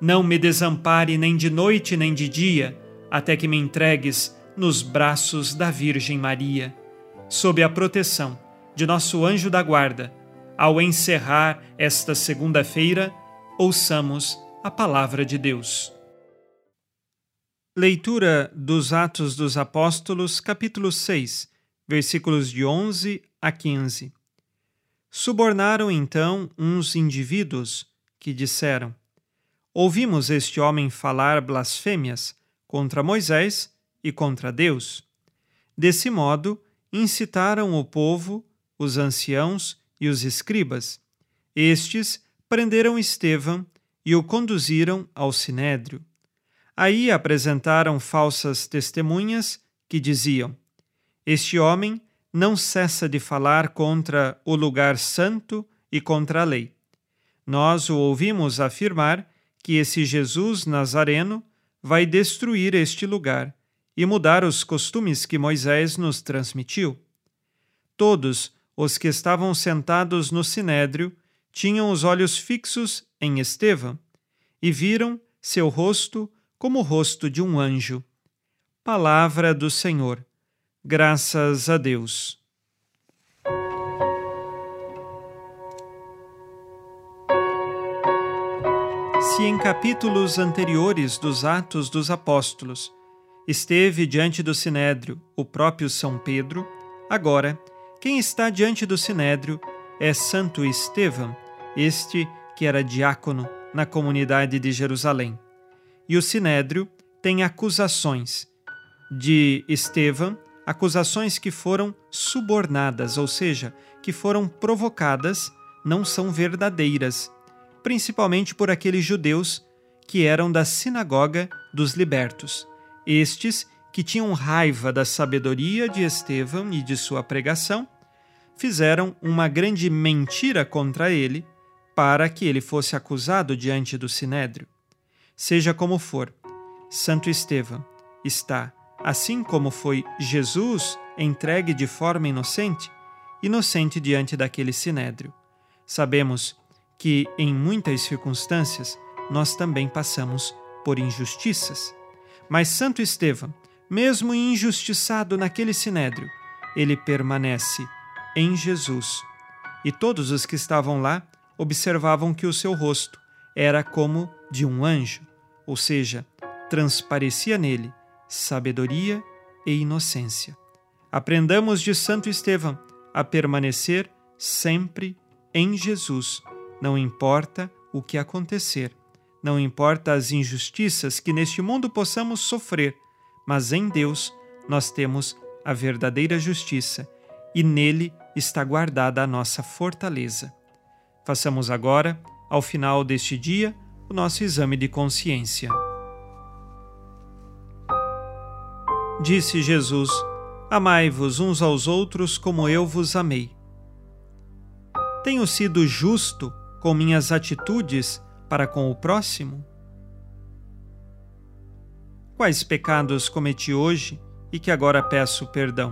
não me desampare nem de noite nem de dia, até que me entregues nos braços da Virgem Maria. Sob a proteção de nosso anjo da guarda, ao encerrar esta segunda-feira, ouçamos a palavra de Deus. Leitura dos Atos dos Apóstolos, capítulo 6, versículos de 11 a 15. Subornaram então uns indivíduos que disseram: Ouvimos este homem falar blasfêmias contra Moisés e contra Deus. Desse modo, incitaram o povo os anciãos e os escribas. Estes prenderam Estevão e o conduziram ao sinédrio. Aí apresentaram falsas testemunhas que diziam: Este homem não cessa de falar contra o lugar santo e contra a lei. Nós o ouvimos afirmar que esse Jesus Nazareno vai destruir este lugar e mudar os costumes que Moisés nos transmitiu. Todos os que estavam sentados no sinédrio tinham os olhos fixos em Estevão e viram seu rosto como o rosto de um anjo. Palavra do Senhor. Graças a Deus. Se em capítulos anteriores dos Atos dos Apóstolos. Esteve diante do sinédrio o próprio São Pedro, agora quem está diante do sinédrio é Santo Estevão, este que era diácono na comunidade de Jerusalém. E o sinédrio tem acusações. De Estevão, acusações que foram subornadas, ou seja, que foram provocadas, não são verdadeiras, principalmente por aqueles judeus que eram da sinagoga dos libertos. Estes que tinham raiva da sabedoria de Estevão e de sua pregação, fizeram uma grande mentira contra ele para que ele fosse acusado diante do sinédrio. Seja como for, Santo Estevão está, assim como foi Jesus entregue de forma inocente, inocente diante daquele sinédrio. Sabemos que, em muitas circunstâncias, nós também passamos por injustiças. Mas Santo Estevão mesmo injustiçado naquele sinédrio, ele permanece em Jesus. E todos os que estavam lá observavam que o seu rosto era como de um anjo, ou seja, transparecia nele sabedoria e inocência. Aprendamos de Santo Estevão a permanecer sempre em Jesus, não importa o que acontecer, não importa as injustiças que neste mundo possamos sofrer mas em Deus nós temos a verdadeira justiça e nele está guardada a nossa fortaleza. Façamos agora, ao final deste dia, o nosso exame de consciência. Disse Jesus: Amai-vos uns aos outros como eu vos amei. Tenho sido justo com minhas atitudes para com o próximo? quais pecados cometi hoje e que agora peço perdão.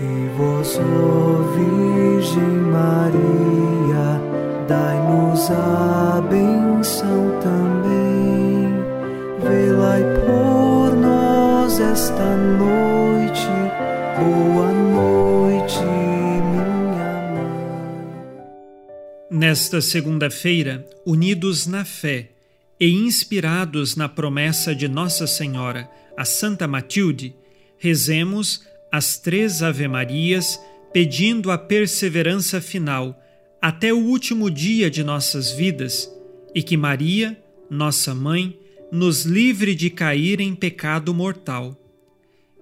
E vós, ó Virgem Maria, dai-nos a esta noite. Boa noite, minha mãe. Nesta segunda-feira, unidos na fé e inspirados na promessa de Nossa Senhora, a Santa Matilde, rezemos as três Ave-Marias, pedindo a perseverança final até o último dia de nossas vidas e que Maria, nossa mãe, nos livre de cair em pecado mortal.